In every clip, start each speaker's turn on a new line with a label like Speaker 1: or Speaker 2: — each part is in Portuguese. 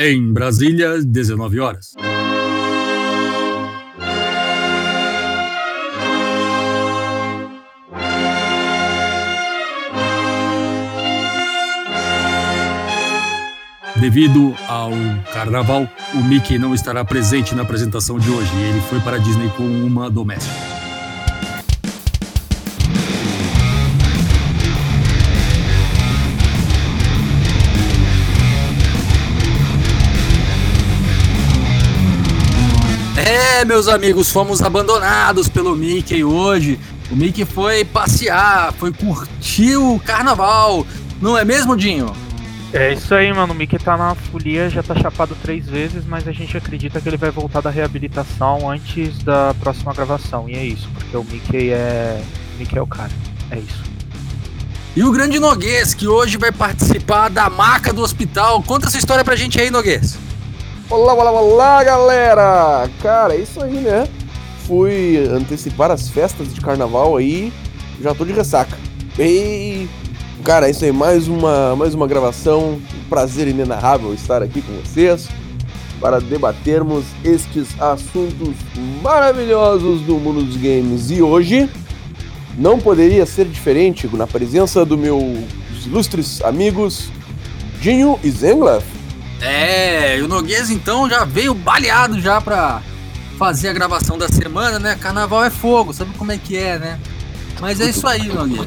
Speaker 1: Em Brasília, 19 horas. Devido ao carnaval, o Mickey não estará presente na apresentação de hoje. Ele foi para a Disney com uma doméstica. Meus amigos, fomos abandonados pelo Mickey hoje. O Mickey foi passear, foi curtir o carnaval. Não é mesmo, Dinho?
Speaker 2: É isso aí, mano. O Mickey tá na folia, já tá chapado três vezes, mas a gente acredita que ele vai voltar da reabilitação antes da próxima gravação. E é isso, porque o Mickey é. O Mickey é o cara. É isso.
Speaker 1: E o grande Noguês, que hoje vai participar da maca do hospital. Conta essa história pra gente aí, Noguês.
Speaker 3: Olá, olá, olá, galera! Cara, é isso aí, né? Fui antecipar as festas de carnaval aí, já tô de ressaca. E Cara, é isso aí, mais uma, mais uma gravação. Um prazer inenarrável estar aqui com vocês para debatermos estes assuntos maravilhosos do mundo dos games. E hoje não poderia ser diferente na presença dos meus ilustres amigos Dinho e Zenglaf.
Speaker 1: É, o Noguês então já veio baleado já pra fazer a gravação da semana, né? Carnaval é fogo, sabe como é que é, né? Mas é isso aí, Noguês.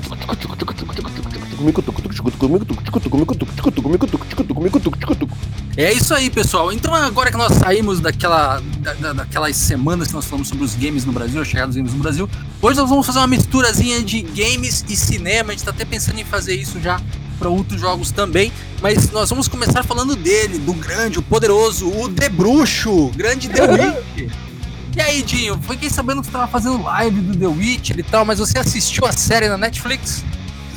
Speaker 1: É isso aí, pessoal. Então, agora que nós saímos daquela, da, daquelas semanas que nós falamos sobre os games no Brasil, a chegada dos games no Brasil, hoje nós vamos fazer uma misturazinha de games e cinema. A gente tá até pensando em fazer isso já para outros jogos também, mas nós vamos começar falando dele, do grande, o poderoso, o The Bruxo, grande The Witch. E aí, Dinho, fiquei sabendo que você tava fazendo live do The Witcher e tal, mas você assistiu a série na Netflix?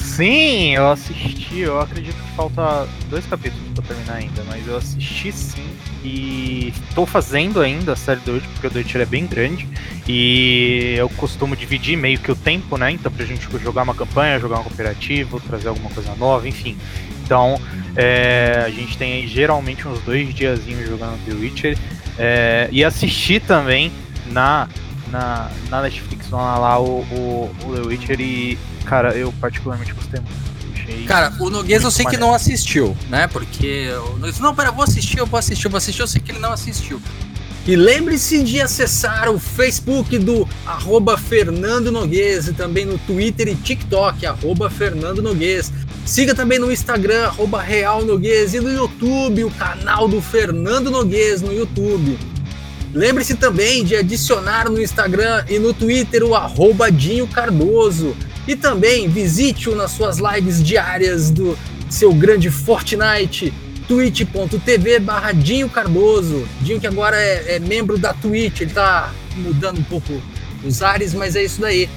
Speaker 2: Sim, eu assisti. Eu acredito que falta dois capítulos pra terminar ainda, mas eu assisti sim. E estou fazendo ainda a série do Witcher, porque o The Witcher é bem grande. E eu costumo dividir meio que o tempo, né? Então, pra gente jogar uma campanha, jogar um cooperativo, trazer alguma coisa nova, enfim. Então, é, a gente tem geralmente uns dois diazinhos jogando The Witcher. É, e assistir também na, na, na Netflix lá o, o, o The Witcher e Cara, eu particularmente gostei muito.
Speaker 1: Achei Cara, o Noguês eu sei maneiro. que não assistiu, né? Porque o Noguês, não, pera, eu vou assistir, eu vou assistir, eu vou assistir, eu sei que ele não assistiu. E lembre-se de acessar o Facebook do arroba Fernando Noguês e também no Twitter e TikTok, arroba Fernando Noguês. Siga também no Instagram, arroba Real Noguês e no YouTube, o canal do Fernando Noguês no YouTube. Lembre-se também de adicionar no Instagram e no Twitter o arroba Dinho Cardoso. E também visite-o nas suas lives diárias do seu grande Fortnite, twitch.tv barra Dinho Cardoso. Dinho que agora é, é, membro da Twitch, ele tá mudando um pouco os ares, mas é isso daí.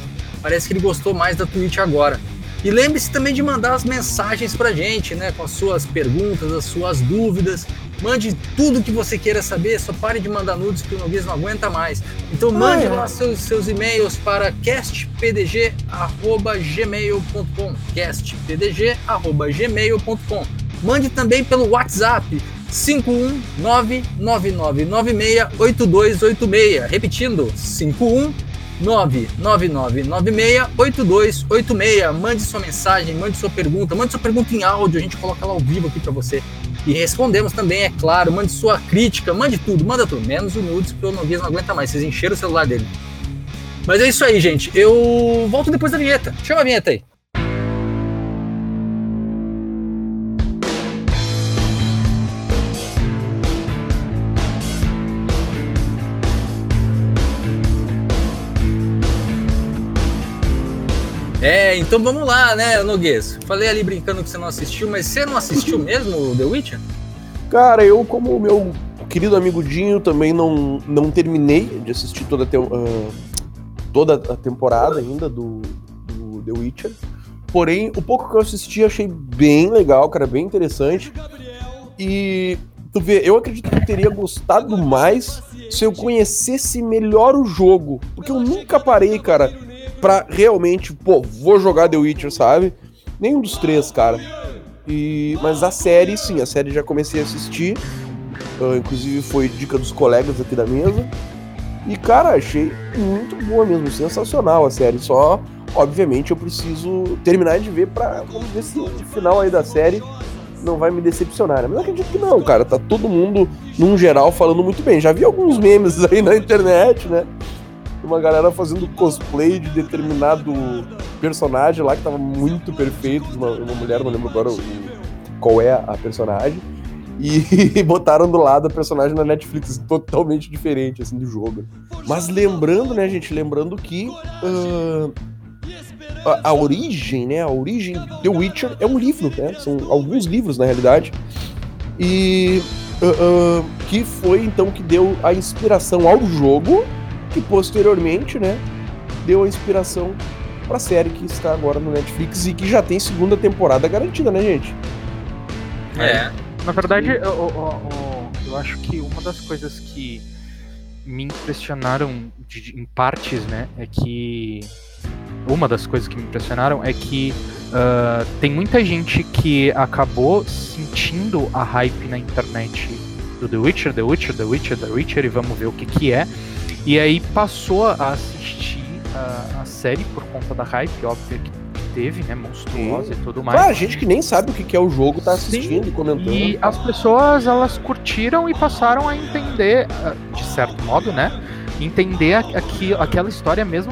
Speaker 1: Parece que ele gostou mais da Twitch agora. E lembre-se também de mandar as mensagens pra gente, né? Com as suas perguntas, as suas dúvidas. Mande tudo que você queira saber, só pare de mandar nudes que o Noguês não aguenta mais. Então mande ah, é. lá seus, seus e-mails para castpdg.gmail.com castpdg.gmail.com Mande também pelo WhatsApp 51999968286. Repetindo, 51999968286. Mande sua mensagem, mande sua pergunta, mande sua pergunta em áudio, a gente coloca ela ao vivo aqui para você. E respondemos também, é claro. Mande sua crítica, mande tudo, manda tudo. Menos o nudes, porque o Noguês não aguenta mais. Vocês encheram o celular dele. Mas é isso aí, gente. Eu volto depois da vinheta. Chama a vinheta aí. Então vamos lá, né, Noguês? Falei ali brincando que você não assistiu, mas você não assistiu mesmo The Witcher?
Speaker 3: Cara, eu, como o meu querido amigo Dinho, também não, não terminei de assistir toda a, te, uh, toda a temporada ainda do, do The Witcher. Porém, o pouco que eu assisti achei bem legal, cara, bem interessante. E tu vê, eu acredito que eu teria gostado mais se eu conhecesse melhor o jogo. Porque eu nunca parei, cara, pra realmente, pô, vou jogar The Witcher, sabe? Nenhum dos três, cara. E, mas a série, sim, a série já comecei a assistir. Uh, inclusive foi dica dos colegas aqui da mesa. E, cara, achei muito boa mesmo, sensacional a série. Só, obviamente, eu preciso terminar de ver pra vamos ver se o final aí da série não vai me decepcionar. Né? Mas eu acredito que não, cara. Tá todo mundo, num geral, falando muito bem. Já vi alguns memes aí na internet, né? Uma galera fazendo cosplay de determinado personagem lá que tava muito perfeito. Uma, uma mulher, não lembro agora qual é a personagem. E botaram do lado a personagem na Netflix totalmente diferente, assim, do jogo. Mas lembrando, né, gente? Lembrando que. Uh, a, a, origem, né? A origem The Witcher é um livro, né? São alguns livros, na realidade. E. Uh, uh, que foi então que deu a inspiração ao jogo, que posteriormente, né? Deu a inspiração pra série que está agora no Netflix e que já tem segunda temporada garantida, né, gente?
Speaker 2: É. Na verdade, eu, eu, eu, eu acho que uma das coisas que me impressionaram de, em partes, né, é que uma das coisas que me impressionaram é que uh, tem muita gente que acabou sentindo a hype na internet do The Witcher, The Witcher, The Witcher, The Witcher, e vamos ver o que que é. E aí passou a assistir a, a série por conta da hype, óbvio que teve, né? Monstruosa Sim. e tudo mais.
Speaker 3: Ah, gente que nem sabe o que é o jogo tá assistindo Sim. e comentando.
Speaker 2: E as pessoas, elas curtiram e passaram a entender, ah, de certo modo, né? Entender aqui, aquela história mesmo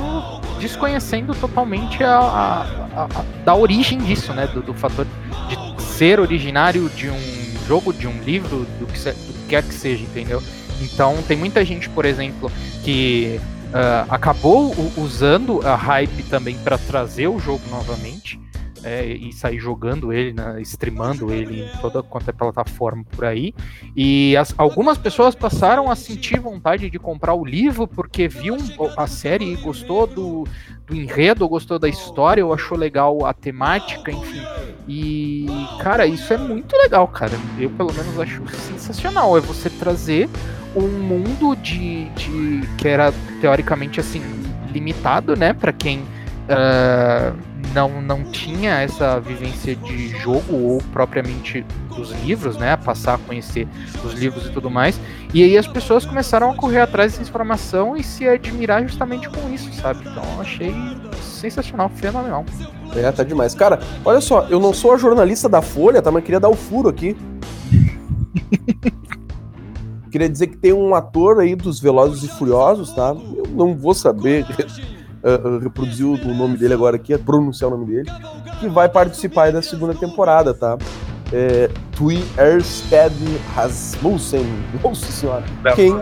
Speaker 2: desconhecendo totalmente a, a, a, a da origem disso, né? Do, do, fator de ser originário de um jogo, de um livro, do que, do que quer que seja, entendeu? Então tem muita gente, por exemplo, que uh, acabou usando a hype também para trazer o jogo novamente é, e sair jogando ele, né, streamando ele em toda quanto é plataforma por aí. E as, algumas pessoas passaram a sentir vontade de comprar o livro porque viu a série e gostou do, do enredo, gostou da história, ou achou legal a temática, enfim. E, cara, isso é muito legal, cara. Eu, pelo menos, acho sensacional. É você trazer um mundo de, de que era teoricamente assim limitado, né, para quem uh, não, não tinha essa vivência de jogo ou propriamente dos livros, né? Passar a conhecer os livros e tudo mais. E aí as pessoas começaram a correr atrás dessa informação e se admirar justamente com isso, sabe? Então achei sensacional, fenomenal.
Speaker 3: É, tá demais. Cara, olha só, eu não sou a jornalista da Folha, tá? Mas queria dar o furo aqui. Queria dizer que tem um ator aí dos Velozes e Furiosos, tá? Eu não vou saber uh, reproduziu o nome dele agora aqui, pronunciar o nome dele, que vai participar da segunda temporada, tá? É, Tui Ersted Rasmussen. Nossa senhora. Quem,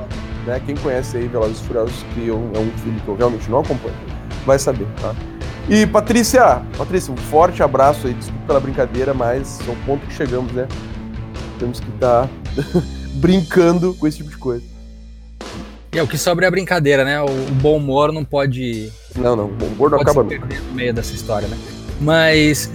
Speaker 3: né, quem conhece aí Velozes e Furiosos, que eu, é um filme que eu realmente não acompanho, vai saber, tá? E Patrícia, Patrícia, um forte abraço aí, desculpa pela brincadeira, mas é o ponto que chegamos, né? Temos que estar tá brincando com esse tipo de coisa.
Speaker 1: É, o que sobra é a brincadeira, né? O, o bom humor não pode.
Speaker 3: Não, não, o bom humor não acaba nunca.
Speaker 1: no meio dessa história, né? Mas,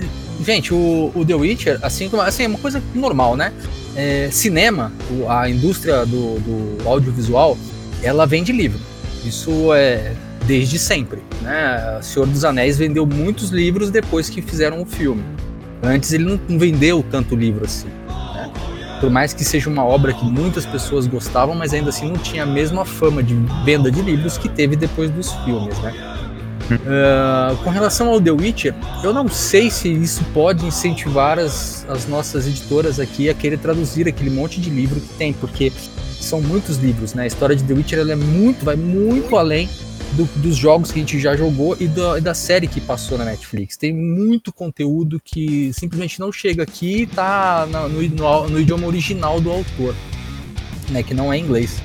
Speaker 1: gente, o, o The Witcher, assim como. Assim, é uma coisa normal, né? É, cinema, a indústria do, do audiovisual, ela vende livro. Isso é desde sempre, né? O Senhor dos Anéis vendeu muitos livros depois que fizeram o filme. Antes ele não vendeu tanto livro assim por mais que seja uma obra que muitas pessoas gostavam, mas ainda assim não tinha a mesma fama de venda de livros que teve depois dos filmes, né? Uh, com relação ao The Witcher, eu não sei se isso pode incentivar as, as nossas editoras aqui a querer traduzir aquele monte de livro que tem, porque são muitos livros, né? A história de The Witcher ela é muito, vai muito além do, dos jogos que a gente já jogou e, da série que passou na Netflix. Tem muito conteúdo que simplesmente não chega aqui e tá no, no, no, idioma original do autor, né, que não é inglês.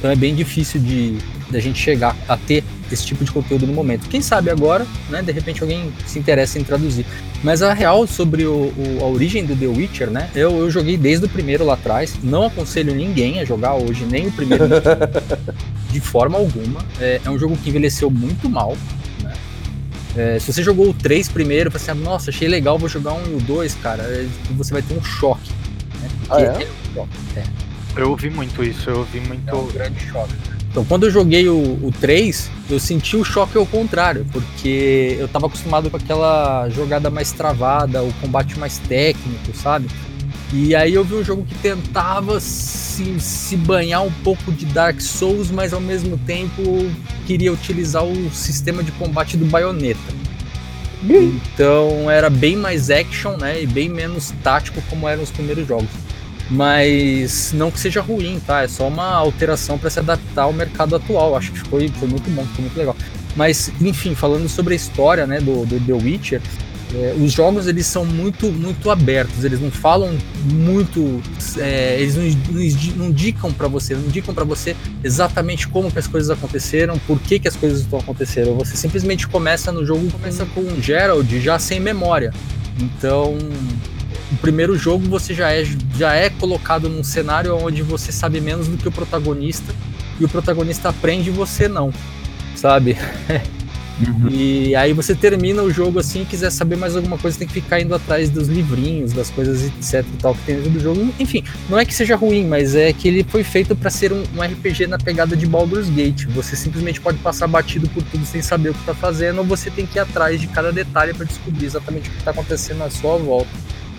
Speaker 1: Então é bem difícil de, a gente chegar a ter esse tipo de conteúdo no momento. Quem sabe agora, né, de repente alguém se interessa em traduzir. Mas a real sobre o, o, a origem do The Witcher, né? Eu, eu joguei desde o primeiro lá atrás. Não aconselho ninguém a jogar hoje, nem o primeiro. de forma alguma. É, é, um jogo que envelheceu muito mal. Né? É, se você jogou o 3 primeiro, você assim, nossa, achei legal, vou jogar um e o 2, cara, é, você vai ter um choque. Né?
Speaker 3: Ah, é?
Speaker 2: é? Eu ouvi muito isso, eu ouvi muito. É
Speaker 1: um grande choque. Então, quando eu joguei o, o 3, eu senti o choque ao contrário, porque eu estava acostumado com aquela jogada mais travada, o combate mais técnico, sabe? E aí eu vi um jogo que tentava se, se banhar um pouco de Dark Souls, mas ao mesmo tempo queria utilizar o sistema de combate do Bayonetta. Então era bem mais action, né? E bem menos tático como eram os primeiros jogos. Mas não que seja ruim, tá? É só uma alteração para se adaptar ao mercado atual. Acho que foi, foi muito bom, foi muito legal. Mas, enfim, falando sobre a história né, do, do The Witcher, é, os jogos eles são muito muito abertos, eles não falam muito, é, eles não, não indicam para você, não indicam para você exatamente como que as coisas aconteceram, por que que as coisas estão acontecendo. Você simplesmente começa no jogo, começa com um Gerald já sem memória. Então, o primeiro jogo você já é já é colocado num cenário onde você sabe menos do que o protagonista e o protagonista aprende e você não, sabe? Uhum. E aí você termina o jogo assim, quiser saber mais alguma coisa, tem que ficar indo atrás dos livrinhos, das coisas etc e tal que tem dentro do jogo. Enfim, não é que seja ruim, mas é que ele foi feito para ser um, um, RPG na pegada de Baldur's Gate. Você simplesmente pode passar batido por tudo sem saber o que tá fazendo, ou você tem que ir atrás de cada detalhe para descobrir exatamente o que tá acontecendo à sua volta.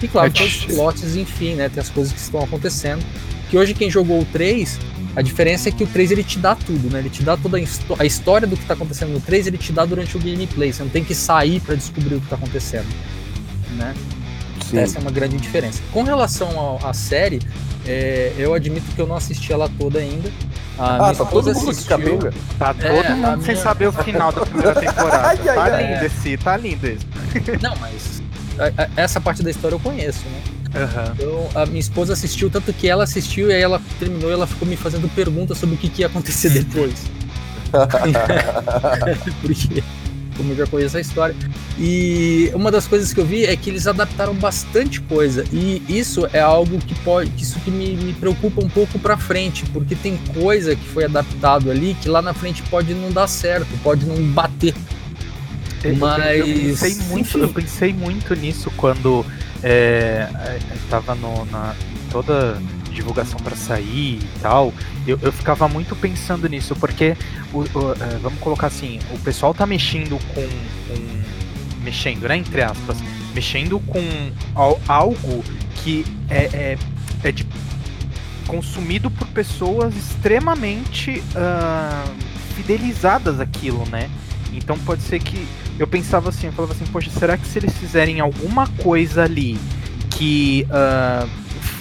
Speaker 1: E claro, é tem os plots, enfim, né? Tem as coisas que estão acontecendo. Que hoje quem jogou o 3 a diferença é que o 3 ele te dá tudo, né? Ele te dá toda a, a história do que tá acontecendo no 3, ele te dá durante o gameplay. Você não tem que sair para descobrir o que tá acontecendo, né? Sim. Essa é uma grande diferença. Com relação à série, é, eu admito que eu não assisti ela toda ainda.
Speaker 3: A ah, tá todo mundo assistiu. capenga?
Speaker 2: Tá todo é, mundo sem minha... saber o final da primeira temporada. ai, tá ai, lindo ai. esse, tá lindo esse.
Speaker 1: Não, mas a, a, essa parte da história eu conheço, né? Uhum. Então a minha esposa assistiu, tanto que ela assistiu e aí ela terminou e ela ficou me fazendo perguntas sobre o que, que ia acontecer depois. Porque, como eu já conheço a história. E uma das coisas que eu vi é que eles adaptaram bastante coisa. E isso é algo que pode. Isso que me, me preocupa um pouco pra frente. Porque tem coisa que foi adaptado ali que lá na frente pode não dar certo, pode não bater.
Speaker 2: Mas. Eu pensei muito, eu pensei muito nisso quando é, estava no, na toda divulgação para sair e tal, eu, eu ficava muito pensando nisso, porque o, o é, vamos colocar assim, o pessoal tá mexendo com, com, mexendo, né, entre aspas, mexendo com algo que é, é, é de, consumido por pessoas extremamente uh, fidelizadas aquilo, né? Então pode ser que eu pensava assim, eu falava assim, poxa, será que se eles fizerem alguma coisa ali que uh,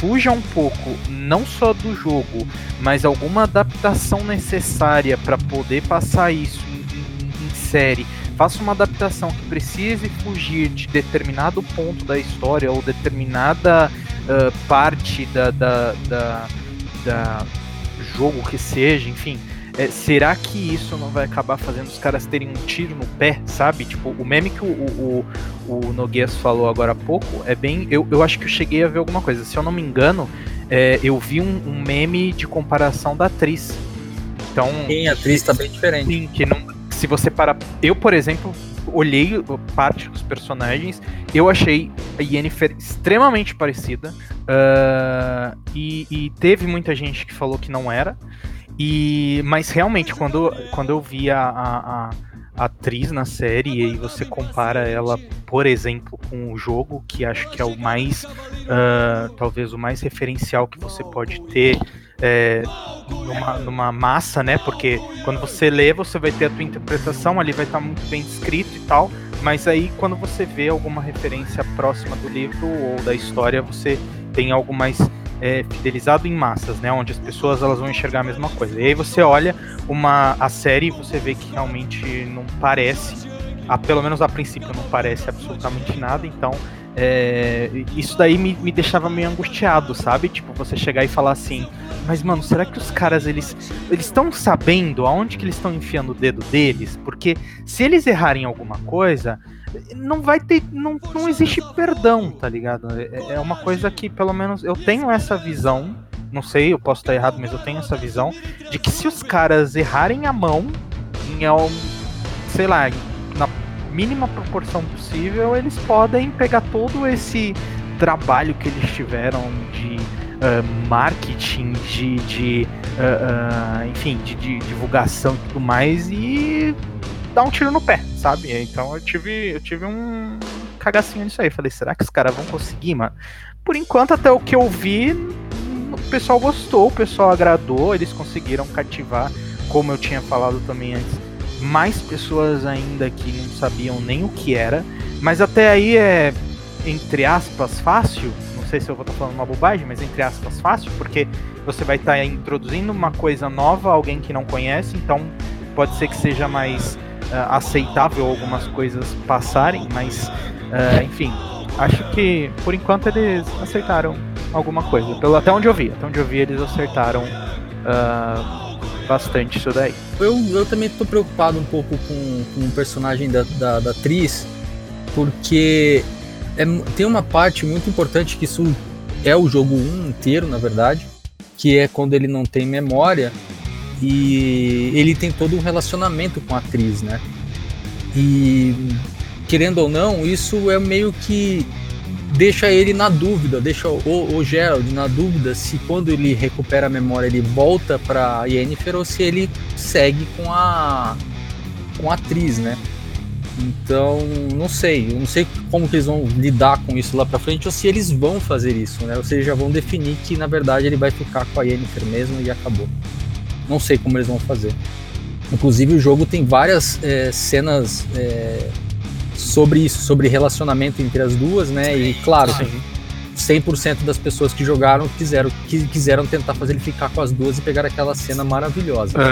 Speaker 2: fuja um pouco, não só do jogo, mas alguma adaptação necessária para poder passar isso em, em, em série, faça uma adaptação que precise fugir de determinado ponto da história ou determinada uh, parte da, da, da, da jogo que seja, enfim, é, será que isso não vai acabar fazendo os caras terem um tiro no pé, sabe? Tipo, o meme que o, o, o Noguês falou agora há pouco é bem. Eu, eu acho que eu cheguei a ver alguma coisa. Se eu não me engano, é, eu vi um, um, meme de comparação da atriz. Então.
Speaker 1: Sim, a atriz tá bem diferente.
Speaker 2: Sim, que não. Se você parar. Eu, por exemplo, olhei parte dos personagens, eu achei a Yennefer extremamente parecida. Uh, e, e, teve muita gente que falou que não era. E, mas realmente, quando, quando eu vi a, a, a atriz na série e você compara ela, por exemplo, com o jogo, que acho que é o mais, uh, talvez o mais referencial que você pode ter é, numa, numa, massa, né? Porque quando você lê, você vai ter a tua interpretação, ali vai estar muito bem escrito e tal, mas aí quando você vê alguma referência próxima do livro ou da história, você tem algo mais é, fidelizado em massas, né? Onde as pessoas elas vão enxergar a mesma coisa. E aí você olha uma a série e você vê que realmente não parece, a, pelo menos a princípio não parece absolutamente nada. Então é, isso daí me, me deixava meio angustiado, sabe? Tipo você chegar e falar assim, mas mano, será que os caras eles eles estão sabendo aonde que eles estão enfiando o dedo deles? Porque se eles errarem alguma coisa não vai ter. Não, não existe perdão, tá ligado? É, é uma coisa que, pelo menos, eu tenho essa visão. Não sei, eu posso estar errado, mas eu tenho essa visão de que se os caras errarem a mão, em, sei lá, na mínima proporção possível, eles podem pegar todo esse trabalho que eles tiveram de uh, marketing, de, de uh, uh, enfim, de, de divulgação e tudo mais e dar um tiro no pé, sabe? Então eu tive, eu tive um, cagacinho nisso aí. Falei, será que os caras vão conseguir, mano? Por enquanto, até o que eu vi, o pessoal gostou, o pessoal agradou, eles conseguiram cativar, como eu tinha falado também antes, mais pessoas ainda que não sabiam nem o que era. Mas até aí é, entre aspas, fácil. Não sei se eu vou estar falando uma bobagem, mas entre aspas, fácil, porque você vai estar introduzindo uma coisa nova, alguém que não conhece, então pode ser que seja mais aceitável algumas coisas passarem, mas uh, enfim, acho que por enquanto eles acertaram alguma coisa. Pelo até onde eu vi, até onde eu vi eles acertaram uh, bastante isso daí.
Speaker 1: Eu, eu também estou preocupado um pouco com, com o personagem da, da, da atriz, porque é, tem uma parte muito importante que isso é o jogo 1 inteiro, na verdade, que é quando ele não tem memória e ele tem todo um relacionamento com a atriz, né? E querendo ou não, isso é meio que deixa ele na dúvida, deixa o, o Gerald na dúvida se quando ele recupera a memória ele volta para Yennefer ou se ele segue com a com a atriz, né? Então, não sei, não sei como que eles vão lidar com isso lá para frente ou se eles vão fazer isso, né? Ou seja, já vão definir que na verdade ele vai ficar com a Yennefer mesmo e acabou. Não sei como eles vão fazer. Inclusive, o jogo tem várias é, cenas é, sobre isso, sobre relacionamento entre as duas, né? E claro, Sim. 100% das pessoas que jogaram quiseram, que, quiseram tentar fazer ele ficar com as duas e pegar aquela cena maravilhosa. Uhum.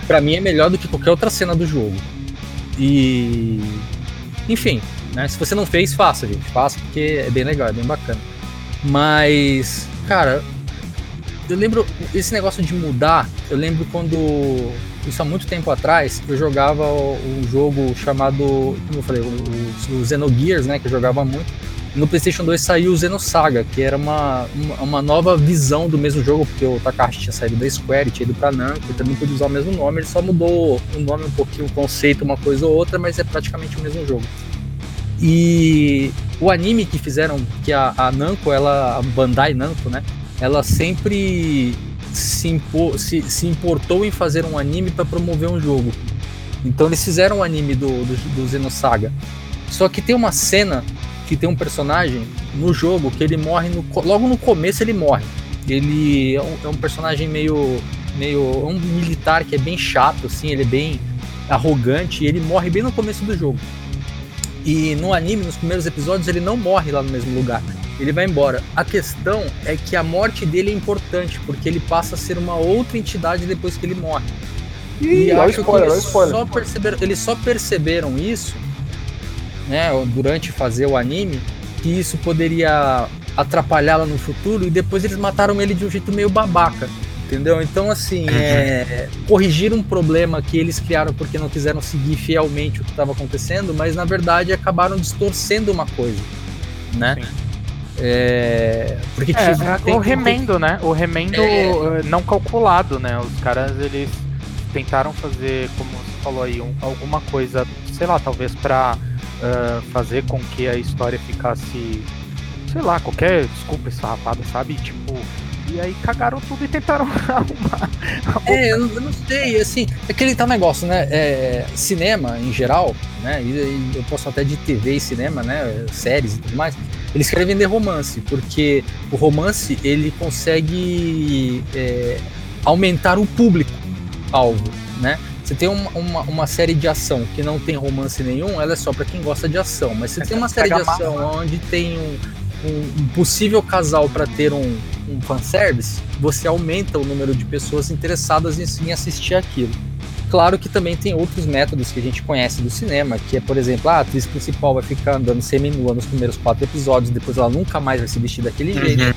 Speaker 1: é, para mim é melhor do que qualquer outra cena do jogo. E. Enfim, né? Se você não fez, faça, gente. Faça porque é bem legal, é bem bacana. Mas, cara, eu lembro esse negócio de mudar. Eu lembro quando isso há muito tempo atrás eu jogava um jogo chamado, como eu falei, o, o Xenogears, né, que eu jogava muito. No PlayStation 2 saiu o Xenosaga, que era uma, uma, uma, nova visão do mesmo jogo, porque o Takahashi tinha saído da Square, tinha ido pra Namco, também podia usar o mesmo nome, ele só mudou o nome um pouquinho, o conceito, uma coisa ou outra, mas é praticamente o mesmo jogo. E o anime que fizeram, que a, a Namco, ela, a Bandai Namco, né, ela sempre se, impor, se, se importou em fazer um anime para promover um jogo. Então eles fizeram um anime do, do, do. Só que tem uma cena que tem um personagem no jogo que ele morre no, logo no começo ele morre. Ele é um, é um, personagem meio meio é um militar que é bem chato assim, ele é bem arrogante e ele morre bem no começo do jogo. E no anime, nos primeiros episódios, ele não morre lá no mesmo lugar ele vai embora. A questão é que a morte dele é importante, porque ele passa a ser uma outra entidade depois que ele morre.
Speaker 3: Ih, e acho spoiler, que eles
Speaker 1: só, perceberam, eles só perceberam isso, né, durante fazer o anime, que isso poderia atrapalhá-la no futuro, e depois eles mataram ele de um jeito meio babaca. Entendeu? Então, assim, uhum. é, corrigir um problema que eles criaram porque não quiseram seguir fielmente o que estava acontecendo, mas na verdade acabaram distorcendo uma coisa, né? Sim. É,
Speaker 2: porque é, é o remendo, né? O remendo é... não calculado, né? Os caras eles tentaram fazer, como você falou aí, um, alguma coisa, sei lá, talvez para uh, fazer com que a história ficasse, sei lá, qualquer desculpa esfarrapada, sabe? Tipo, e aí cagaram tudo e tentaram arrumar.
Speaker 1: É, eu, eu, não sei, assim, aquele tal negócio, né? É, cinema em geral, né? E, e eu posso até de TV e cinema, né? Séries e tudo mais eles querem vender romance, porque o romance ele consegue é, aumentar o público alvo, né? Você tem uma, uma, uma, série de ação que não tem romance nenhum, ela é só para quem gosta de ação. Mas você é tem uma série de ação massa, onde tem um, um, um possível casal para ter um, um fanservice, você aumenta o número de pessoas interessadas em, em assistir aquilo. Claro que também tem outros métodos que a gente conhece do cinema, que é, por exemplo, a atriz principal vai ficar andando semi-nua nos primeiros quatro episódios, depois ela nunca mais vai se vestir daquele uhum. jeito,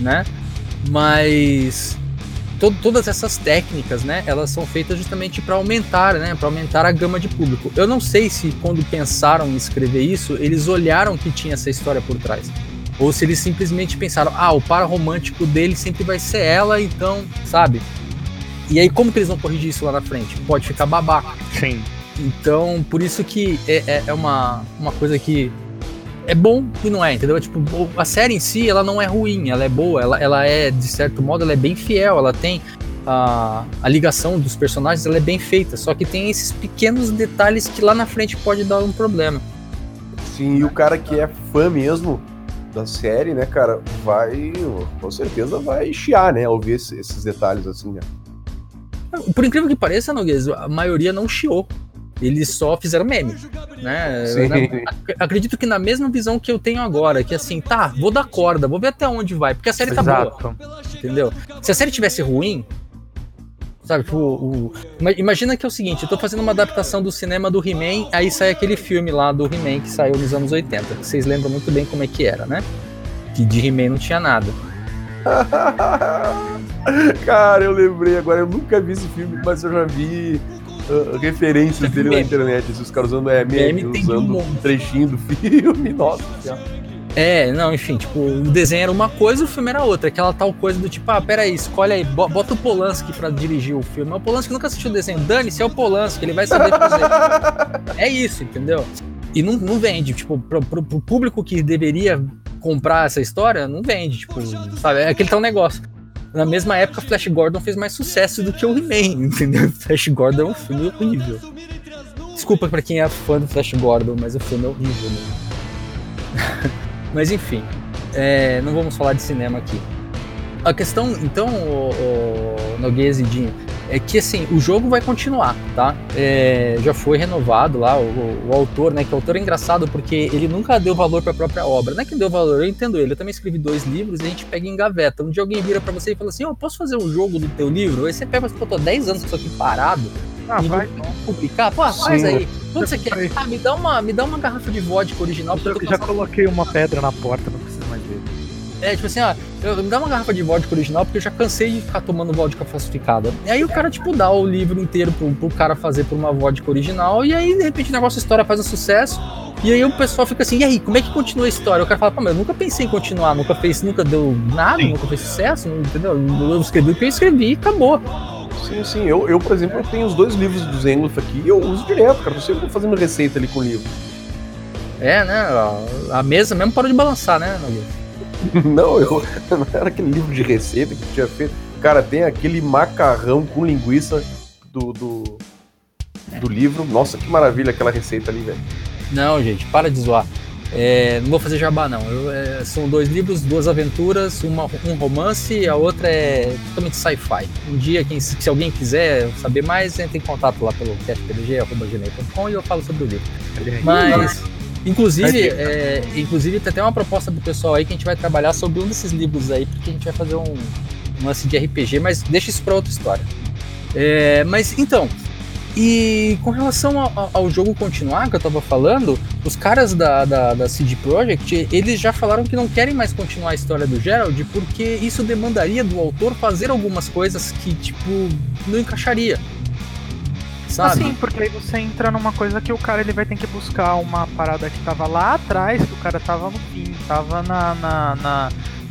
Speaker 1: né? Mas to todas essas técnicas, né, elas são feitas justamente para aumentar, né, para aumentar a gama de público. Eu não sei se quando pensaram em escrever isso, eles olharam que tinha essa história por trás. Ou se eles simplesmente pensaram, ah, o par romântico dele sempre vai ser ela, então, sabe? E aí, como que eles vão corrigir isso lá na frente? Pode ficar babaca.
Speaker 2: Sim.
Speaker 1: Então, por isso que é, é, é uma, uma coisa que é bom e não é, entendeu? Tipo, a série em si, ela não é ruim, ela é boa, ela, ela é, de certo modo, ela é bem fiel, ela tem a, a ligação dos personagens, ela é bem feita, só que tem esses pequenos detalhes que lá na frente pode dar um problema.
Speaker 3: Sim, e o cara que é fã mesmo da série, né, cara, vai, com certeza vai chiar, né, ao ver esse- esses detalhes assim, né.
Speaker 1: Por incrível que pareça, Noguês, a maioria não chiou. Eles só fizeram meme, né? Acredito que na mesma visão que eu tenho agora, que assim, tá, vou dar corda, vou ver até onde vai, porque a série tá boa,
Speaker 2: Exato.
Speaker 1: entendeu? Se a série tivesse ruim, sabe, tipo, o- ima- imagina que é o seguinte, eu tô fazendo uma adaptação do cinema do He-Man, aí sai aquele filme lá do He-Man que saiu nos anos 80, que vocês lembram muito bem como é que era, né? Que de He-Man não tinha nada.
Speaker 3: cara, eu lembrei agora, eu nunca vi esse filme, mas eu já vi ah, referências dele na
Speaker 1: Meme.
Speaker 3: internet, assim, os caras usando é, meme,
Speaker 1: Meme um
Speaker 3: usando
Speaker 1: monte.
Speaker 3: um trechinho do filme, nossa senhora.
Speaker 1: É, não, enfim, tipo, o desenho era uma coisa o filme era outra. Aquela tal coisa do tipo, ah, peraí, escolhe aí, bo- bota o Polanski pra dirigir o filme. Mas o Polanski nunca assistiu o desenho. Dane-se, é o Polanski, ele vai saber fazer. é isso, entendeu? E não, não vende, tipo, pro, pro- pro público que deveria comprar essa história, não vende, tipo, sabe? É aquele tal negócio. Na mesma época, Flash Gordon fez mais sucesso do que o He-Man, entendeu? Flash Gordon é um filme horrível. Desculpa pra quem é fã do Flash Gordon, mas o filme é horrível, né? Mas enfim, é, não vamos falar de cinema aqui. A questão, então, o, o e Dinho, é que assim, o jogo vai continuar, tá? É, já foi renovado lá, o, o- o autor, né? Que o autor é engraçado porque ele nunca deu valor para a própria obra. Não é que deu valor, eu entendo ele. Eu também escrevi dois livros e a gente pega em gaveta. Um dia alguém vira para você e fala assim: Ó, posso fazer um jogo do teu livro? Aí você pega, mas pô, tô 10 anos com isso aqui parado
Speaker 2: Ah,
Speaker 1: e
Speaker 2: vai.
Speaker 1: publicar? Pô, faz
Speaker 3: Sim.
Speaker 1: aí. Quanto você quer? Ah, me dá uma, me dá uma garrafa de vodka original eu
Speaker 2: Já,
Speaker 1: tô
Speaker 2: já coloquei uma pedra na porta, não.
Speaker 1: É, tipo assim, ó, eu, me dá uma garrafa de vodka original porque eu já cansei de ficar tomando vodka falsificada. E aí o cara, tipo, dá o livro inteiro pro, pro cara fazer por uma vodka original, e aí, de repente, o negócio, a história faz um sucesso. E aí o pessoal fica assim, e aí, como é que continua a história? O cara fala, pô, mas eu nunca pensei em continuar, nunca fez, nunca deu nada,
Speaker 2: Sim.
Speaker 1: nunca fez sucesso, não- entendeu? Eu escrevi o que eu escrevi e acabou.
Speaker 3: Sim, sim, eu, eu, por exemplo, eu tenho os dois livros do Zengloff aqui e eu uso direto, cara, eu sempre tô fazendo receita ali com o livro.
Speaker 1: É, né? A, a mesa mesmo parou de balançar, né, Nogueira?
Speaker 3: Não, eu não era aquele livro de receita que tinha feito. Cara, tem aquele macarrão com linguiça do, do, do livro. Nossa, que maravilha aquela receita ali, velho.
Speaker 1: Não, gente, para de zoar. É, não vou fazer jabá, não. Eu, é, são dois livros, duas aventuras, uma, um romance e a outra é totalmente sci-fi. Um dia, quem, se alguém quiser saber mais, entre em contato lá pelo castpdg.gmail.com e eu falo sobre o livro. Mas, inclusive, é, inclusive, tem até uma proposta pro pessoal aí que a gente vai trabalhar sobre um desses livros aí, porque a gente vai fazer um, um lance de RPG, mas deixa isso pra outra história. É, mas, então, e com relação ao, ao jogo continuar, que eu tava falando, os caras da, da, da CD Projekt, eles já falaram que não querem mais continuar a história do Gerald, porque isso demandaria do autor fazer algumas coisas que, tipo, não encaixaria. Sabe?
Speaker 2: Assim, porque aí você entra numa coisa que o cara ele vai ter que buscar uma parada que tava lá atrás, que o cara tava no fim, tava na, na, na,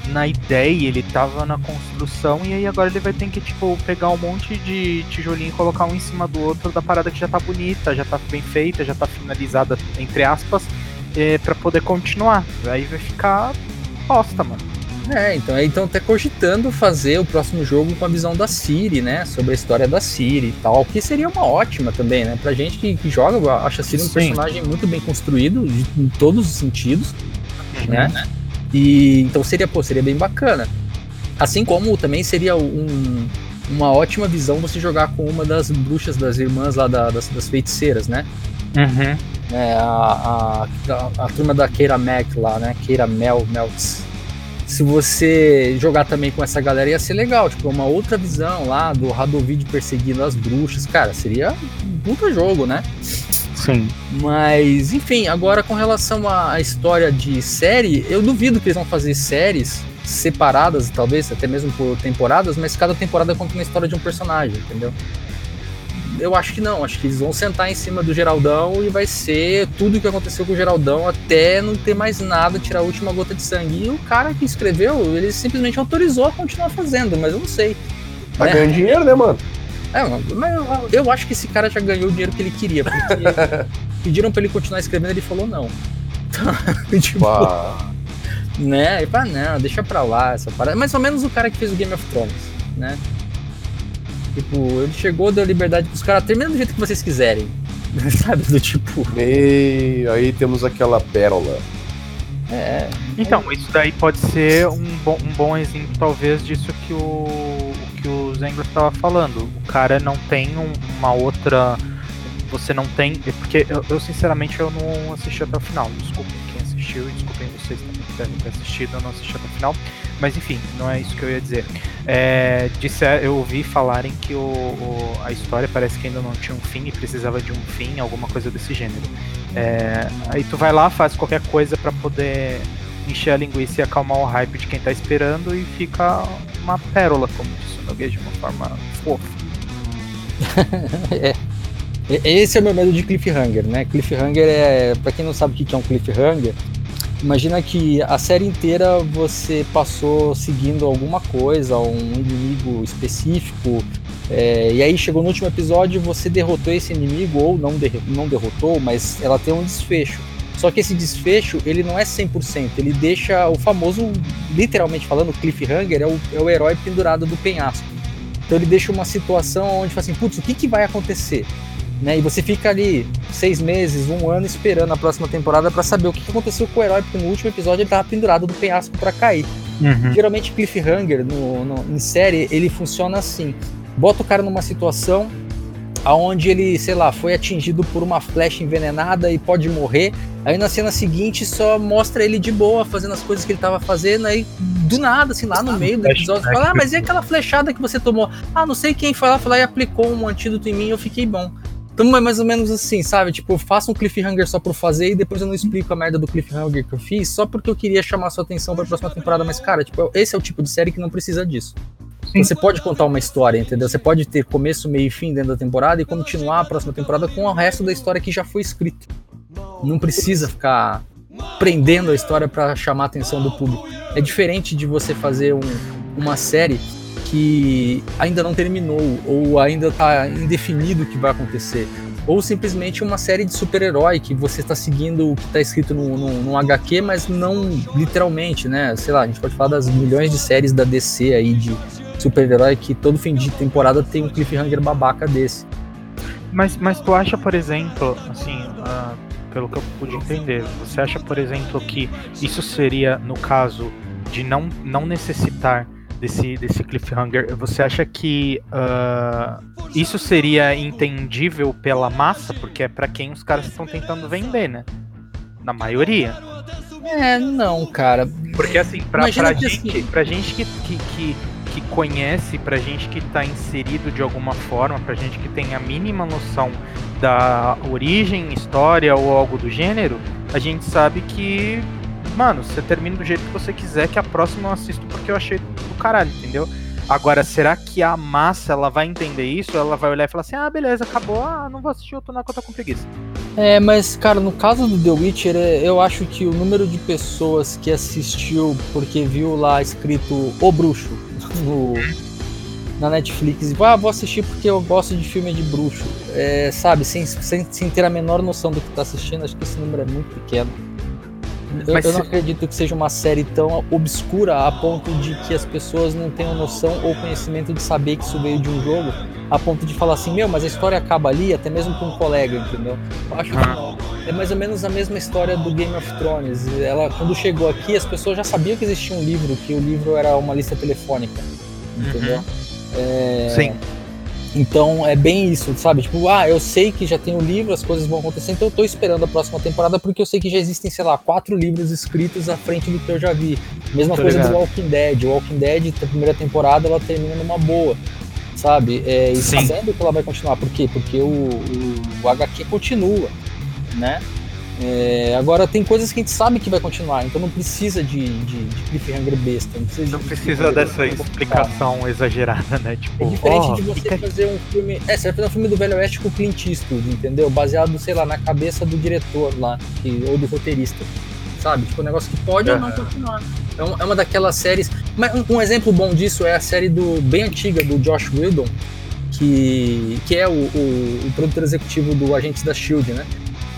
Speaker 2: na ideia, ele tava na construção, e aí agora ele vai ter que, tipo, pegar um monte de tijolinho e colocar um em cima do outro da parada que já tá bonita, já tá bem feita, já tá finalizada, entre aspas, é, para poder continuar. Aí vai ficar bosta, mano.
Speaker 1: É, então aí estão até cogitando fazer o próximo jogo com a visão da Siri, né? Sobre a história da Siri e tal, que seria uma ótima também, né? Pra gente que, que joga, eu acho a Siri um
Speaker 2: Sim.
Speaker 1: personagem muito bem construído, de- em todos os sentidos, né? E então seria, pô, seria bem bacana. Assim como também seria um- uma ótima visão você jogar com uma das bruxas das irmãs lá da- das, das feiticeiras, né?
Speaker 2: Uhum.
Speaker 1: É, a, a, a, a turma da Keira Mac lá, né? Keira Mel, Meltz. Se você jogar também com essa galera, ia ser legal. Tipo, uma outra visão lá do Radovid perseguindo as bruxas. Cara, seria um puta jogo, né?
Speaker 2: Sim.
Speaker 1: Mas, enfim, agora com relação à história de série, eu duvido que eles vão fazer séries separadas, talvez, até mesmo por temporadas, mas cada temporada conta uma história de um personagem, entendeu? Eu acho que não, acho que eles vão sentar em cima do Geraldão e vai ser tudo o que aconteceu com o Geraldão até não ter mais nada, tirar a última gota de sangue. E o cara que escreveu, ele simplesmente autorizou a continuar fazendo, mas eu não sei.
Speaker 3: Tá
Speaker 1: né?
Speaker 3: ganhando dinheiro, né, mano?
Speaker 1: É, mas eu, eu acho que esse cara já ganhou o dinheiro que ele queria, porque pediram pra ele continuar escrevendo, ele falou não. tipo,
Speaker 3: Pá.
Speaker 1: né? E fala, não, deixa pra lá essa parada. Mais ou menos o cara que fez o Game of Thrones, né? Tipo, ele chegou, deu liberdade pros caras, termina do jeito que vocês quiserem. Sabe, do tipo.
Speaker 3: E aí temos aquela pérola.
Speaker 1: É.
Speaker 2: Então, isso daí pode ser um bom, um bom exemplo, talvez, disso que o, que o Zengler estava falando. O cara não tem um, uma outra. Você não tem. Porque eu, eu, sinceramente eu não assisti até o final. Desculpem quem assistiu e desculpem vocês também que devem ter assistido, eu não assisti até o final. Mas enfim, não é isso que eu ia dizer. É, eu ouvi falarem que o, o, a história parece que ainda não tinha um fim e precisava de um fim, alguma coisa desse gênero. É, aí tu vai lá, faz qualquer coisa para poder encher a linguiça e acalmar o hype de quem tá esperando e fica uma pérola, como disse o de uma forma fofa.
Speaker 1: é. Esse é o meu medo de cliffhanger, né? Cliffhanger é, para quem não sabe o que é um cliffhanger, Imagina que a série inteira você passou seguindo alguma coisa, um inimigo específico, é, e aí chegou no último episódio você derrotou esse inimigo ou não, não derrotou, mas ela tem um desfecho. Só que esse desfecho, ele não é 100%, ele deixa o famoso, literalmente falando, cliffhanger, é o, é o herói pendurado do penhasco. Então ele deixa uma situação onde fala assim, putz, o que, que vai acontecer? Né? E você fica ali seis meses, um ano esperando a próxima temporada para saber o que aconteceu com o herói, porque no último episódio ele tava pendurado do penhasco para cair. Uhum. Geralmente cliffhanger no, no, em série ele funciona assim: bota o cara numa situação aonde ele, sei lá, foi atingido por uma flecha envenenada e pode morrer. Aí na cena seguinte só mostra ele de boa fazendo as coisas que ele tava fazendo, aí do nada, assim, lá no meio do episódio, fala: Ah, mas e aquela flechada que você tomou? Ah, não sei quem foi lá, foi lá e aplicou um antídoto em mim e eu fiquei bom. Então é mais ou menos assim, sabe? Tipo, eu faço um cliffhanger só por fazer e depois eu não explico a merda do cliffhanger que eu fiz só porque eu queria chamar sua atenção pra próxima temporada. Mas, cara, tipo, esse é o tipo de série que não precisa disso. Sim. Você pode contar uma história, entendeu? Você pode ter começo, meio e fim dentro da temporada e continuar a próxima temporada com o resto da história que já foi escrita. Não precisa ficar prendendo a história para chamar a atenção do público. É diferente de você fazer um, uma série que ainda não terminou ou ainda está indefinido o que vai acontecer. Ou simplesmente uma série de super-herói que você está seguindo o que está escrito no, no, no, HQ, mas não literalmente, né? Sei lá, a gente pode falar das milhões de séries da DC aí de super-herói que todo fim de temporada tem um cliffhanger babaca desse.
Speaker 2: Mas, mas tu acha, por exemplo, assim, uh, pelo que eu pude entender, você acha, por exemplo, que isso seria no caso de não, não necessitar desse, desse cliffhanger, você acha que uh, isso seria entendível pela massa? Porque é para quem os caras estão tentando vender, né? Na maioria.
Speaker 1: É, não, cara.
Speaker 2: Porque assim, pra, pra gente, assim... pra gente que, que, que, que conhece, pra gente que tá inserido de alguma forma, pra gente que tem a mínima noção da origem, história ou algo do gênero, a gente sabe que mano, você termina do jeito que você quiser, que a próxima eu assisto porque eu achei do caralho, entendeu? Agora, será que a massa ela vai entender isso? Ela vai olhar e falar assim: ah, beleza, acabou, ah, não vou assistir, eu tô na conta com preguiça.
Speaker 1: É, mas, cara, no caso do The Witcher, é, eu acho que o número de pessoas que assistiu porque viu lá escrito O Bruxo no, na Netflix e ah, vou assistir porque eu gosto de filme de bruxo, é, sabe, sem, sem, sem ter a menor noção do que tá assistindo, acho que esse número é muito pequeno. Eu, eu, não acredito que seja uma série tão obscura a ponto de que as pessoas não tenham noção ou conhecimento de saber que isso veio de um jogo, a ponto de falar assim, meu, mas a história acaba ali, até mesmo com um colega, entendeu? Eu acho que não. É mais ou menos a mesma história do Game of Thrones. Ela, quando chegou aqui, as pessoas já sabiam que existia um livro, que o livro era uma lista telefônica, entendeu? Uhum. É...
Speaker 2: Sim.
Speaker 1: Então é bem isso, sabe? Tipo, ah, eu sei que já tem o um livro, as coisas vão acontecer, então eu tô esperando a próxima temporada porque eu sei que já existem, sei lá, quatro livros escritos à frente do que eu já vi. Mesma tô coisa ligado. do Walking Dead. O Walking Dead, a primeira temporada, ela termina numa boa, sabe? É, e Sim. sabendo que ela vai continuar. Por quê? Porque o, o, o HQ continua, né? É, agora tem coisas que a gente sabe que vai continuar, então não precisa de, de, de cliffhanger besta. Não precisa,
Speaker 2: não precisa dessa explicação exagerada, né? Tipo,
Speaker 1: é diferente oh, de você fica... fazer um filme. É, você vai fazer um filme do Velho Oeste com o Clint Eastwood, entendeu? Baseado, sei lá, na cabeça do diretor lá, que, ou do roteirista. Sabe? Tipo, um negócio que pode ou não continuar. É, é uma daquelas séries. Mas um, um, exemplo bom disso é a série do bem antiga do Josh Whedon, que, que é o, o, o produtor executivo do Agentes da Shield, né?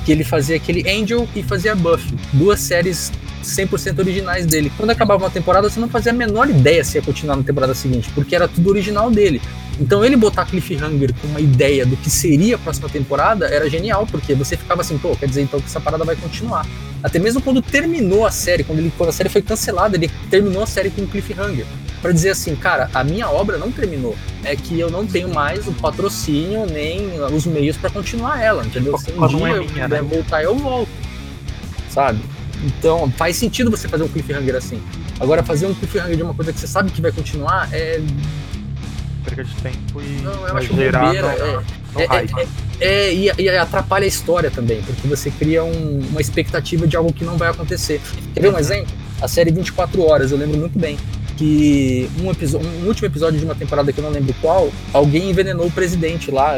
Speaker 1: Que ele fazia aquele Angel e fazia Buffy, duas séries 100% originais dele. Quando acabava uma temporada, você não fazia a menor ideia se ia continuar na temporada seguinte, porque era tudo original dele. Então ele botar Cliffhanger com uma ideia do que seria a próxima temporada era genial, porque você ficava assim, pô, quer dizer então que essa parada vai continuar. Até mesmo quando terminou a série, quando, ele, quando a série foi cancelada, ele terminou a série com um cliffhanger. Para dizer assim, cara, a minha obra não terminou. É que eu não tenho mais o patrocínio nem os meios para continuar ela, entendeu? Se um dia é minha, eu né? voltar, eu volto. Sabe? Então faz sentido você fazer um cliffhanger assim. Agora, fazer um cliffhanger de uma coisa que você sabe que vai continuar é.
Speaker 2: Perca de tempo e.
Speaker 1: Não, eu acho gerar bobeira, no, é, no é, é, é, e, e, atrapalha a história também, porque você cria um, uma expectativa de algo que não vai acontecer. Quer ver um exemplo? A série 24 Horas, eu lembro muito bem que um, episódio, um último episódio de uma temporada que eu não lembro qual, alguém envenenou o presidente lá,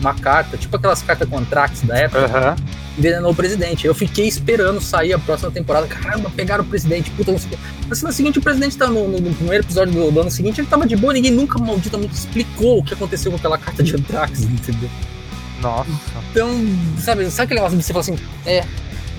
Speaker 1: uma carta, tipo aquelas cartas contracts da época, uhum. envenenou o presidente. Eu fiquei esperando sair a próxima temporada. Caramba, pegaram o presidente, puta, não sei. Mas na seguinte, o presidente tá no, no, no, primeiro episódio do, do ano seguinte, ele tava de boa, ninguém nunca malditamente explicou o que aconteceu com aquela carta de Antrax, entendeu?
Speaker 2: Nossa.
Speaker 1: Então, sabe, sabe aquele negócio de você falar assim, é,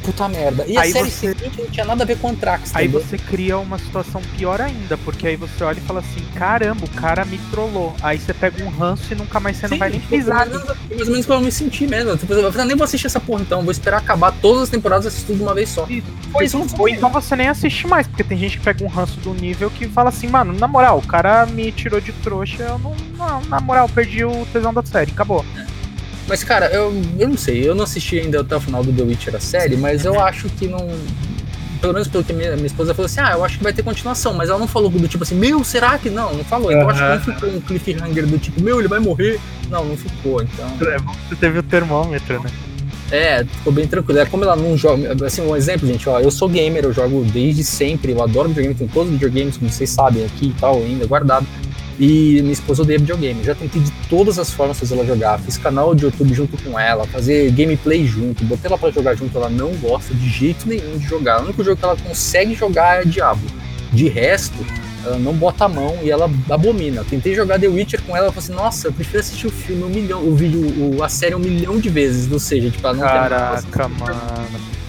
Speaker 1: puta merda. E aí a série você... seguinte não tinha nada a ver com Antrax.
Speaker 2: Aí entendeu? você cria uma situação pior ainda, porque aí você olha e fala assim: caramba, o cara me trollou. Aí você pega um ranço e nunca mais você Sim, não vai nem pisar.
Speaker 1: Mais ou menos como eu me senti mesmo. Tipo, eu nem vou assistir essa porra então, vou esperar acabar todas as temporadas e assistir de uma vez só.
Speaker 2: Isso. isso Ou então você nem assiste mais, porque tem gente que pega um ranço do nível que fala assim, mano, na moral, o cara me tirou de trouxa, eu não. não na moral, perdi o tesão da série, acabou. É.
Speaker 1: Mas, cara, eu, eu não sei, eu não assisti ainda até o final do The Witcher a série, mas eu acho que não. Pelo menos pelo que minha, minha esposa falou assim, ah, eu acho que vai ter continuação, mas ela não falou do tipo assim, meu, será que não? Não falou. Então uhum. acho que não ficou um cliffhanger do tipo, meu, ele vai morrer. Não, não ficou, então.
Speaker 2: É bom que você teve o termômetro, né?
Speaker 1: É, ficou bem tranquilo. É como ela não joga. Assim, um exemplo, gente, ó, eu sou gamer, eu jogo desde sempre, eu adoro videogame, tenho todos os videogames, como vocês sabem, aqui e tal, ainda guardado. E minha esposa odeia videogame. Já tentei de todas as formas fazer ela jogar. Fiz canal de YouTube junto com ela, fazer gameplay junto, botei ela pra jogar junto. Ela não gosta de jeito nenhum de jogar. O único jogo que ela consegue jogar é Diabo. De resto, ela não bota a mão e ela abomina. tentei jogar The Witcher com ela, ela falou assim: Nossa, eu prefiro assistir o filme um milhão, o vídeo, a série um milhão de vezes, ou seja, tipo, ela não
Speaker 2: Caraca, mano.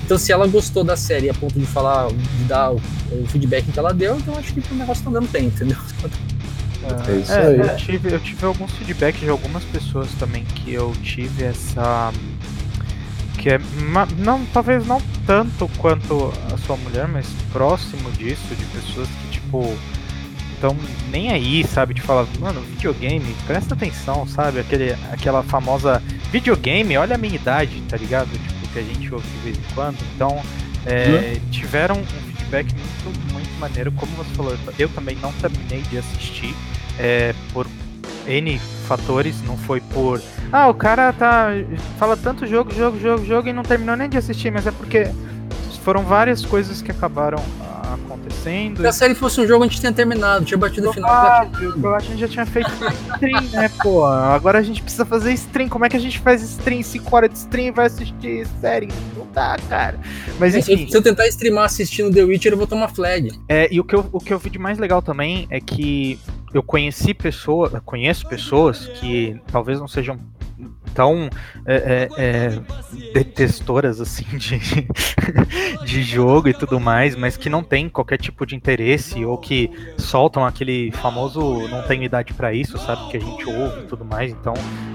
Speaker 1: Então, se ela gostou da série a ponto de falar, de dar o, o feedback que ela deu, então acho que o negócio tá dando bem, entendeu?
Speaker 3: É isso é, aí.
Speaker 2: Eu tive, eu tive alguns feedbacks de algumas pessoas também que eu tive essa. Que é. Não, talvez não tanto quanto a sua mulher, mas próximo disso, de pessoas que, tipo. Então, nem aí, sabe? De falar, mano, videogame, presta atenção, sabe? Aquele, aquela famosa videogame, olha a minha idade, tá ligado? Tipo, que a gente ouve de vez em quando. Então, é, uhum. tiveram um feedback muito, muito maneiro. Como você falou, eu também não terminei de assistir é, por N fatores, não foi por. Ah, o cara tá. fala tanto jogo, jogo, jogo, jogo e não terminou nem de assistir, mas é porque foram várias coisas que acabaram acontecendo.
Speaker 1: Se a série fosse um jogo, a gente tinha terminado, tinha batido no final.
Speaker 2: Ah, eu acho que a gente já tinha feito stream, né, pô? Agora a gente precisa fazer stream. Como é que a gente faz stream? 5 horas de stream vai assistir série? Não dá, cara. Mas enfim.
Speaker 1: Se eu tentar streamar assistindo The Witcher, eu vou tomar flag.
Speaker 2: É, e o que, eu, o que eu vi de mais legal também é que eu conheci pessoas, conheço pessoas que talvez não sejam tão é, é, é, detestoras assim de, de jogo e tudo mais, mas que não tem qualquer tipo de interesse ou que soltam aquele famoso não tem idade para isso, sabe? Que a gente ouve e tudo mais. Então,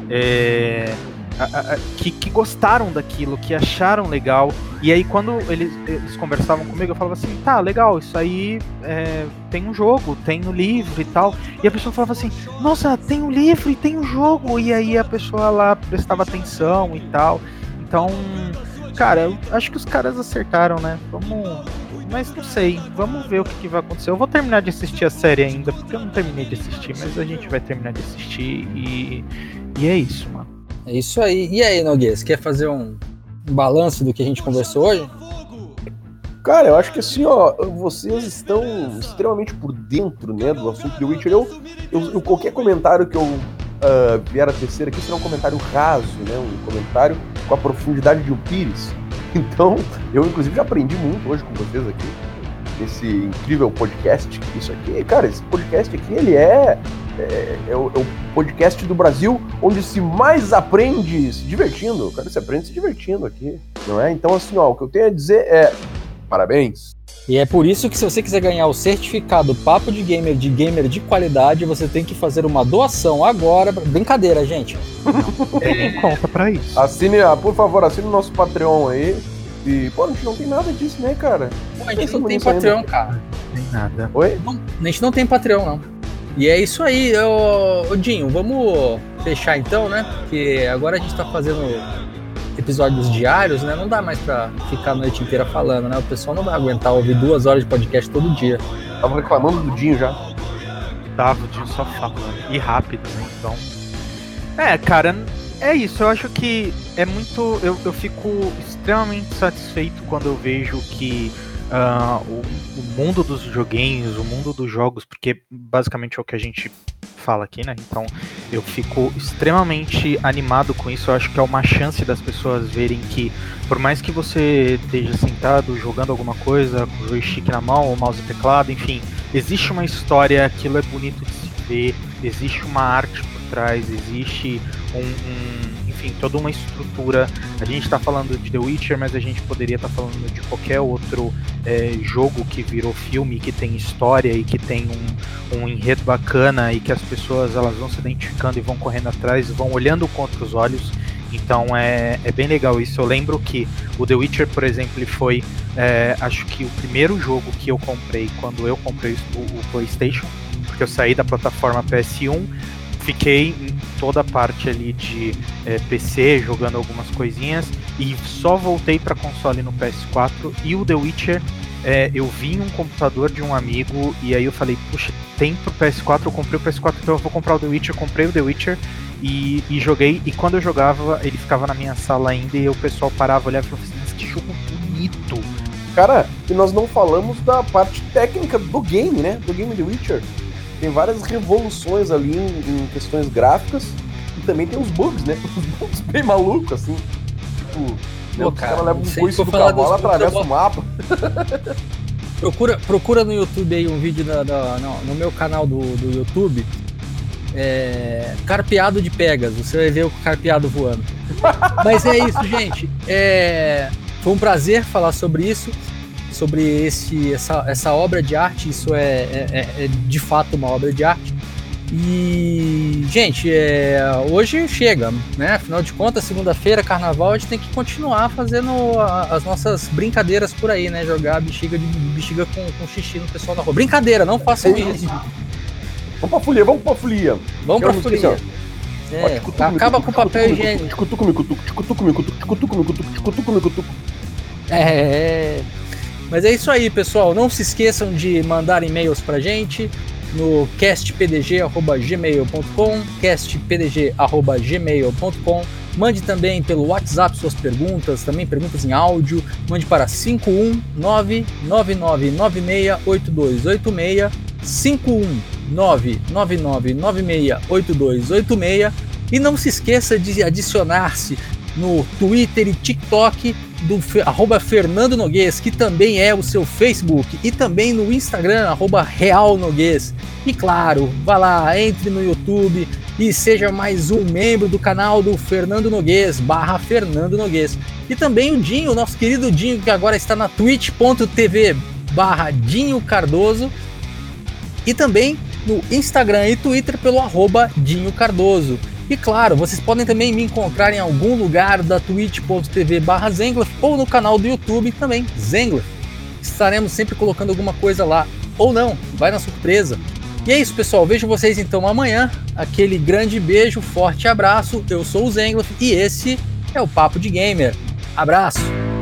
Speaker 2: é, a, a, que, que, gostaram daquilo, que acharam legal. E aí, quando eles, eles conversavam comigo, eu falava assim: tá, legal, isso aí é, tem um jogo, tem um livro e tal. E a pessoa falava assim: nossa, tem o um livro e tem o um jogo. E aí a pessoa lá prestava atenção e tal. Então, cara, eu acho que os caras acertaram, né? Vamos. Mas não sei, vamos ver o que, que vai acontecer. Eu vou terminar de assistir a série ainda, porque eu não terminei de assistir, mas a gente vai terminar de assistir e, e é isso, mano.
Speaker 1: É isso aí. E aí, Noguês, quer fazer um, balanço do que a gente conversou hoje?
Speaker 3: Cara, eu acho que assim, ó, vocês estão extremamente por dentro, né, do assunto de Witcher. Eu, eu, eu qualquer comentário que eu uh, vier a terceira aqui será um comentário raso, né, um comentário com a profundidade de um pires. Então, eu inclusive já aprendi muito hoje com vocês aqui nesse incrível podcast. Isso aqui, cara, esse podcast aqui, ele é é, é, o, é, o, podcast do Brasil onde se mais aprende se divertindo. Cara, se aprende se divertindo aqui, não é? Então, assim, ó, o que eu tenho a dizer é parabéns.
Speaker 1: E é por isso que se você quiser ganhar o certificado Papo de Gamer de gamer de qualidade, você tem que fazer uma doação agora. Brincadeira, gente.
Speaker 2: Tem conta pra isso.
Speaker 3: Assine, ah, por favor, assine o nosso Patreon aí. E, pô, a gente não tem nada disso, né, cara?
Speaker 1: Pô, a gente não tem Patreon, ainda. cara.
Speaker 2: Tem nada.
Speaker 3: Oi?
Speaker 1: Não, a gente não tem Patreon, não. E é isso aí, ô, Dinho, vamos fechar então, né? Porque agora a gente tá fazendo episódios diários, né? Não dá mais pra ficar a noite inteira falando, né? O pessoal não vai aguentar ouvir duas horas de podcast todo dia.
Speaker 3: Tava reclamando do Dinho já.
Speaker 2: Tava, o Dinho só fala. E rápido, né? Então. É, cara, é isso. Eu acho que é muito. Eu, eu fico extremamente satisfeito quando eu vejo que uh, o, o, mundo dos joguinhos, o mundo dos jogos, porque basicamente é o que a gente fala aqui, né? Então eu fico extremamente animado com isso. Eu acho que é uma chance das pessoas verem que, por mais que você esteja sentado jogando alguma coisa, com o joystick na mão, o mouse e teclado, enfim, existe uma história, aquilo é bonito de se ver, existe uma arte por trás, existe um, um enfim, toda uma estrutura. A gente está falando de The Witcher, mas a gente poderia estar tá falando de qualquer outro é, jogo que virou filme, que tem história e que tem um, um enredo bacana e que as pessoas elas vão se identificando e vão correndo atrás, vão olhando com outros olhos. Então é, é bem legal isso. Eu lembro que o The Witcher, por exemplo, foi, é, acho que o primeiro jogo que eu comprei quando eu comprei o, o PlayStation, porque eu saí da plataforma PS1 fiquei em toda a parte ali de é, PC jogando algumas coisinhas e só voltei para console no PS4 e o The Witcher é, eu vi um computador de um amigo e aí eu falei, puxa, tem pro PS4, eu comprei o PS4, então eu vou comprar o The Witcher, comprei o The Witcher e, e joguei, e quando eu jogava, ele ficava na minha sala ainda e o pessoal parava, olhava e falava assim, que jogo bonito!
Speaker 3: Cara, e nós não falamos da parte técnica do game, né? Do game The Witcher tem várias revoluções ali em, em, questões gráficas e também tem os bugs, né? Os bugs bem malucos, assim. Tipo, Pô, o cara, leva um coice do cavalo, atravessa o mapa.
Speaker 1: procura, procura no YouTube aí um vídeo da, da, no, no, meu canal do, do YouTube. É, carpeado de Pegas, você vai ver o carpeado voando. Mas é isso, gente. É, foi um prazer falar sobre isso sobre esse, essa, essa obra de arte. Isso é, é, é, é de fato uma obra de arte. E, gente, é, hoje chega, né? Afinal de contas, segunda-feira, carnaval, a gente tem que continuar fazendo a, as nossas brincadeiras por aí, né? Jogar bexiga, de, bexiga com, com xixi no pessoal na rua. Brincadeira, não façam isso.
Speaker 3: Vamos pra folia, vamos pra folia.
Speaker 1: Vamos pra folia. É, acaba com o papel higiênico. Ticutuco, ticutuco, ticutuco, ticutuco. É. Mas é isso aí, pessoal. Não se esqueçam de mandar e-mails pra gente no castpdg@gmail.com, castpdg@gmail.com. Mande também pelo WhatsApp suas perguntas, também perguntas em áudio. Mande para 51999968286, 51999968286 e não se esqueça de adicionar-se no Twitter e TikTok do arroba Fernando Noguês, que também é o seu Facebook, e também no Instagram, arroba Real Noguês. E claro, vá lá, entre no YouTube e seja mais um membro do canal do Fernando Noguês, barra Fernando Noguês. E também o Dinho, nosso querido Dinho, que agora está na twitch.tv barra Dinho Cardoso. E também no Instagram e Twitter pelo arroba Dinho Cardoso. E claro, vocês podem também me encontrar em algum lugar da twitch.tv barra ou no canal do YouTube também, Zengler. Estaremos sempre colocando alguma coisa lá, ou não, vai na surpresa. E é isso, pessoal. Vejo vocês então amanhã. Aquele grande beijo, forte abraço. Eu sou o Zengler e esse é o Papo de Gamer. Abraço!